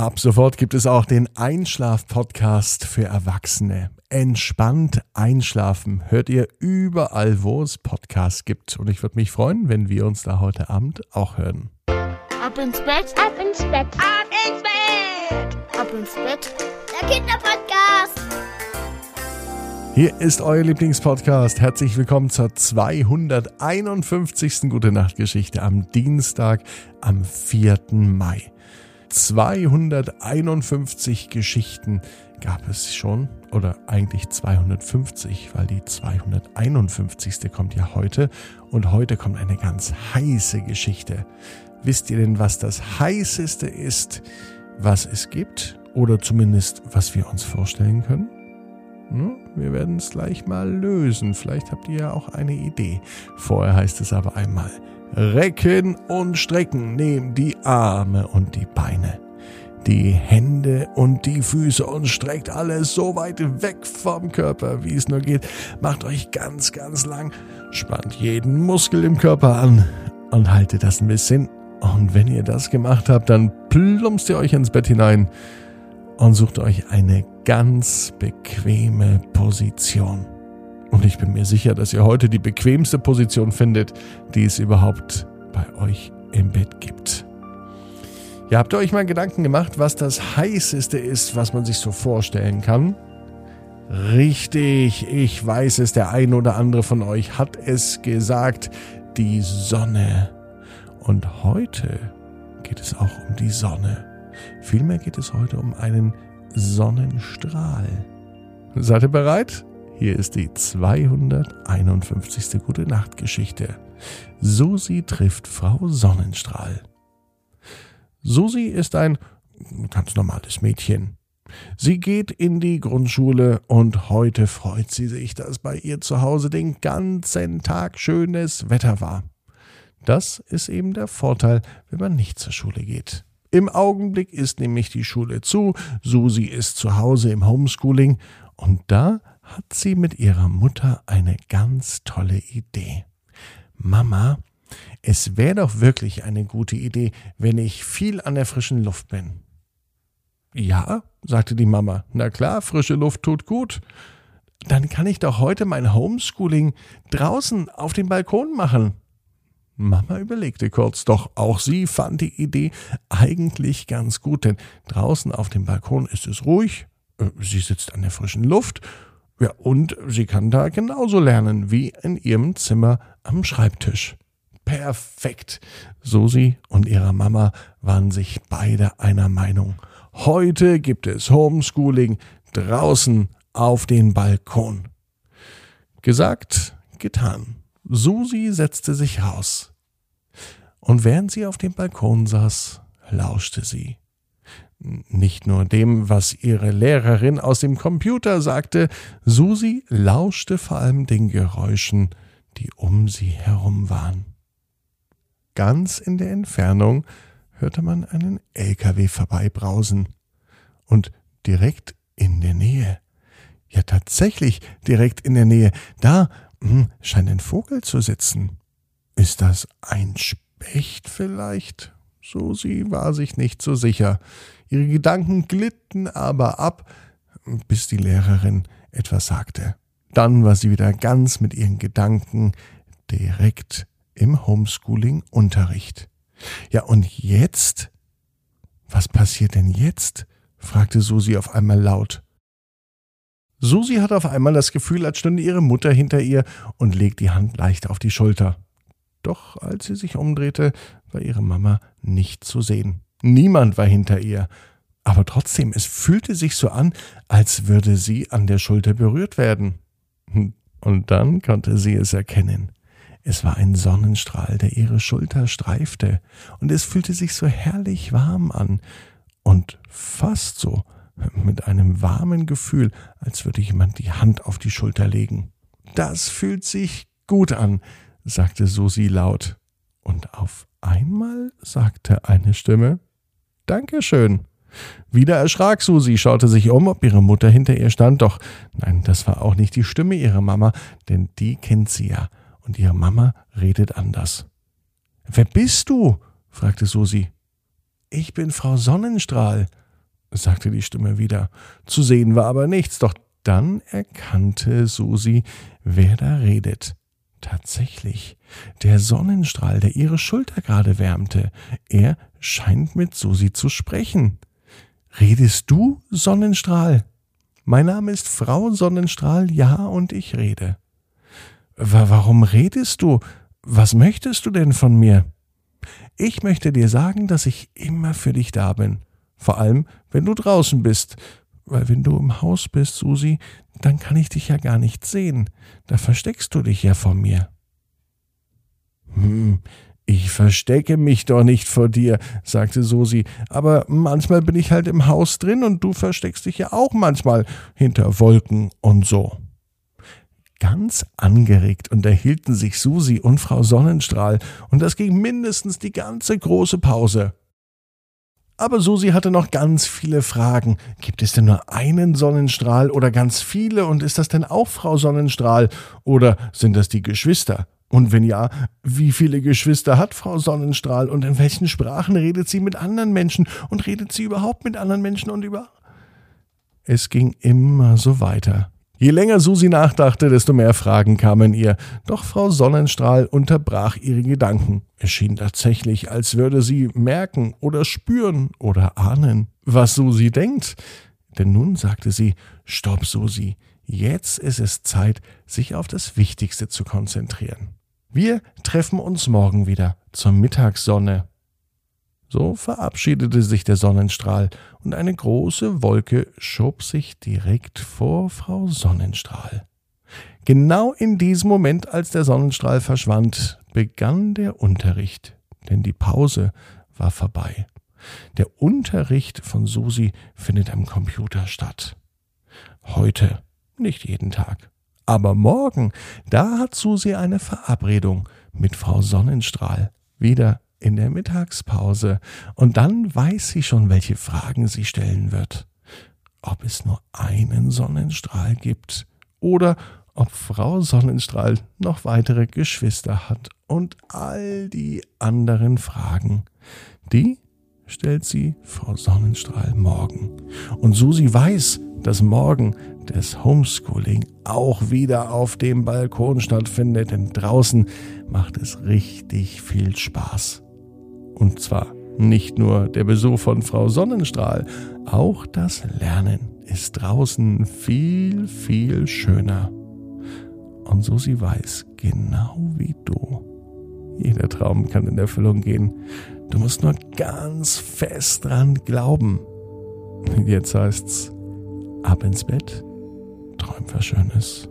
Ab sofort gibt es auch den Einschlaf-Podcast für Erwachsene. Entspannt einschlafen hört ihr überall, wo es Podcasts gibt. Und ich würde mich freuen, wenn wir uns da heute Abend auch hören. Ab ins Bett, ab ins Bett, ab ins Bett, ab ins Bett. Der Kinderpodcast. Hier ist euer Lieblingspodcast. Herzlich willkommen zur 251. Gute Nacht Geschichte am Dienstag, am 4. Mai. 251 Geschichten gab es schon, oder eigentlich 250, weil die 251. kommt ja heute und heute kommt eine ganz heiße Geschichte. Wisst ihr denn, was das heißeste ist, was es gibt? Oder zumindest, was wir uns vorstellen können? Hm, wir werden es gleich mal lösen. Vielleicht habt ihr ja auch eine Idee. Vorher heißt es aber einmal, Recken und strecken, nehmt die Arme und die Beine, die Hände und die Füße und streckt alles so weit weg vom Körper, wie es nur geht. Macht euch ganz, ganz lang, spannt jeden Muskel im Körper an und haltet das ein bisschen. Und wenn ihr das gemacht habt, dann plumpst ihr euch ins Bett hinein und sucht euch eine ganz bequeme Position. Und ich bin mir sicher, dass ihr heute die bequemste Position findet, die es überhaupt bei euch im Bett gibt. Ja, habt ihr euch mal Gedanken gemacht, was das heißeste ist, was man sich so vorstellen kann? Richtig, ich weiß es, der ein oder andere von euch hat es gesagt, die Sonne. Und heute geht es auch um die Sonne. Vielmehr geht es heute um einen Sonnenstrahl. Seid ihr bereit? Hier ist die 251. Gute Nacht Geschichte. Susi trifft Frau Sonnenstrahl. Susi ist ein ganz normales Mädchen. Sie geht in die Grundschule und heute freut sie sich, dass bei ihr zu Hause den ganzen Tag schönes Wetter war. Das ist eben der Vorteil, wenn man nicht zur Schule geht. Im Augenblick ist nämlich die Schule zu, Susi ist zu Hause im Homeschooling und da hat sie mit ihrer Mutter eine ganz tolle Idee. Mama, es wäre doch wirklich eine gute Idee, wenn ich viel an der frischen Luft bin. Ja, sagte die Mama, na klar, frische Luft tut gut. Dann kann ich doch heute mein Homeschooling draußen auf dem Balkon machen. Mama überlegte kurz, doch auch sie fand die Idee eigentlich ganz gut, denn draußen auf dem Balkon ist es ruhig, äh, sie sitzt an der frischen Luft ja, und sie kann da genauso lernen wie in ihrem Zimmer am Schreibtisch. Perfekt. Susi und ihre Mama waren sich beide einer Meinung. Heute gibt es Homeschooling draußen auf den Balkon. Gesagt, getan. Susi setzte sich raus. Und während sie auf dem Balkon saß, lauschte sie nicht nur dem, was ihre Lehrerin aus dem Computer sagte, Susi lauschte vor allem den Geräuschen, die um sie herum waren. Ganz in der Entfernung hörte man einen LKW vorbeibrausen. Und direkt in der Nähe, ja tatsächlich direkt in der Nähe, da hm, scheint ein Vogel zu sitzen. Ist das ein Specht vielleicht? Susi war sich nicht so sicher. Ihre Gedanken glitten aber ab, bis die Lehrerin etwas sagte. Dann war sie wieder ganz mit ihren Gedanken direkt im Homeschooling-Unterricht. Ja, und jetzt? Was passiert denn jetzt? fragte Susi auf einmal laut. Susi hatte auf einmal das Gefühl, als stünde ihre Mutter hinter ihr und legte die Hand leicht auf die Schulter. Doch als sie sich umdrehte, war ihre Mama nicht zu sehen. Niemand war hinter ihr. Aber trotzdem, es fühlte sich so an, als würde sie an der Schulter berührt werden. Und dann konnte sie es erkennen. Es war ein Sonnenstrahl, der ihre Schulter streifte, und es fühlte sich so herrlich warm an und fast so mit einem warmen Gefühl, als würde jemand die Hand auf die Schulter legen. Das fühlt sich gut an, sagte Susi laut. Und auf einmal sagte eine Stimme Dankeschön. Wieder erschrak Susi, schaute sich um, ob ihre Mutter hinter ihr stand, doch nein, das war auch nicht die Stimme ihrer Mama, denn die kennt sie ja, und ihre Mama redet anders. Wer bist du? fragte Susi. Ich bin Frau Sonnenstrahl. sagte die Stimme wieder. Zu sehen war aber nichts, doch dann erkannte Susi, wer da redet. Tatsächlich, der Sonnenstrahl, der ihre Schulter gerade wärmte, er scheint mit Susi zu sprechen. Redest du, Sonnenstrahl? Mein Name ist Frau Sonnenstrahl, ja, und ich rede. Warum redest du? Was möchtest du denn von mir? Ich möchte dir sagen, dass ich immer für dich da bin. Vor allem, wenn du draußen bist. Weil wenn du im Haus bist, Susi, dann kann ich dich ja gar nicht sehen. Da versteckst du dich ja vor mir. Hm, ich verstecke mich doch nicht vor dir, sagte Susi, aber manchmal bin ich halt im Haus drin und du versteckst dich ja auch manchmal hinter Wolken und so. Ganz angeregt unterhielten sich Susi und Frau Sonnenstrahl, und das ging mindestens die ganze große Pause. Aber Susi hatte noch ganz viele Fragen. Gibt es denn nur einen Sonnenstrahl oder ganz viele? Und ist das denn auch Frau Sonnenstrahl? Oder sind das die Geschwister? Und wenn ja, wie viele Geschwister hat Frau Sonnenstrahl und in welchen Sprachen redet sie mit anderen Menschen und redet sie überhaupt mit anderen Menschen und über? Es ging immer so weiter. Je länger Susi nachdachte, desto mehr Fragen kamen ihr. Doch Frau Sonnenstrahl unterbrach ihre Gedanken. Es schien tatsächlich, als würde sie merken oder spüren oder ahnen, was Susi denkt. Denn nun sagte sie, Stopp, Susi, jetzt ist es Zeit, sich auf das Wichtigste zu konzentrieren. Wir treffen uns morgen wieder zur Mittagssonne. So verabschiedete sich der Sonnenstrahl, und eine große Wolke schob sich direkt vor Frau Sonnenstrahl. Genau in diesem Moment, als der Sonnenstrahl verschwand, begann der Unterricht, denn die Pause war vorbei. Der Unterricht von Susi findet am Computer statt. Heute, nicht jeden Tag. Aber morgen, da hat Susi eine Verabredung mit Frau Sonnenstrahl. Wieder in der Mittagspause, und dann weiß sie schon, welche Fragen sie stellen wird. Ob es nur einen Sonnenstrahl gibt oder ob Frau Sonnenstrahl noch weitere Geschwister hat und all die anderen Fragen, die stellt sie Frau Sonnenstrahl morgen. Und Susi weiß, dass morgen das Homeschooling auch wieder auf dem Balkon stattfindet, denn draußen macht es richtig viel Spaß. Und zwar nicht nur der Besuch von Frau Sonnenstrahl, auch das Lernen ist draußen viel, viel schöner. Und so sie weiß, genau wie du. Jeder Traum kann in Erfüllung gehen. Du musst nur ganz fest dran glauben. Jetzt heißt's, ab ins Bett, träum was Schönes.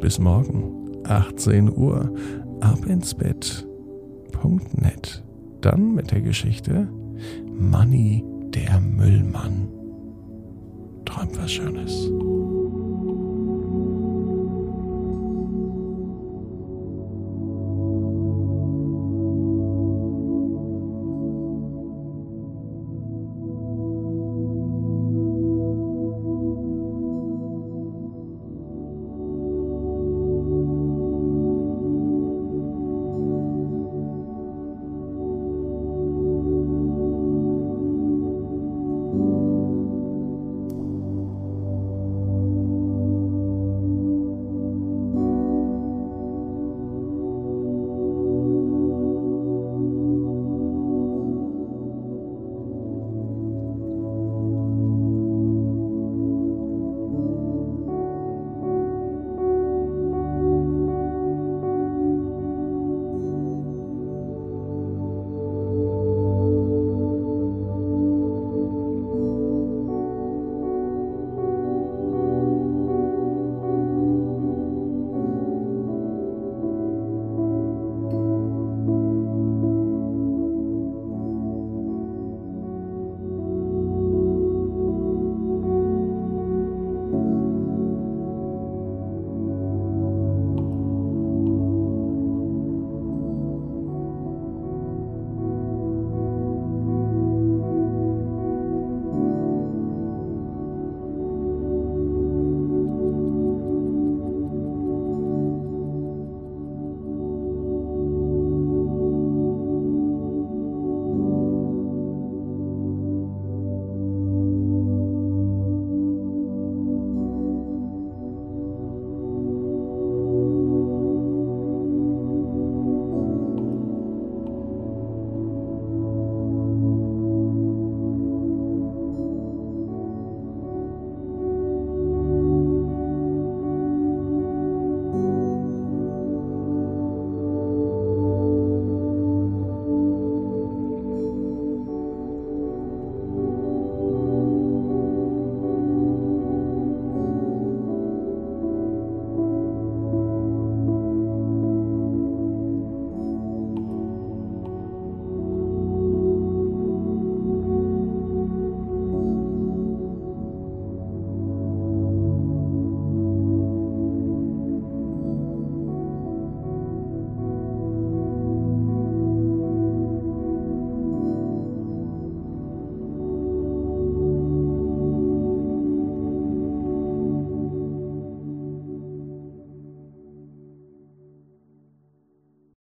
Bis morgen, 18 Uhr, ab ins Bett.net dann mit der Geschichte Manny der Müllmann. Träumt was Schönes.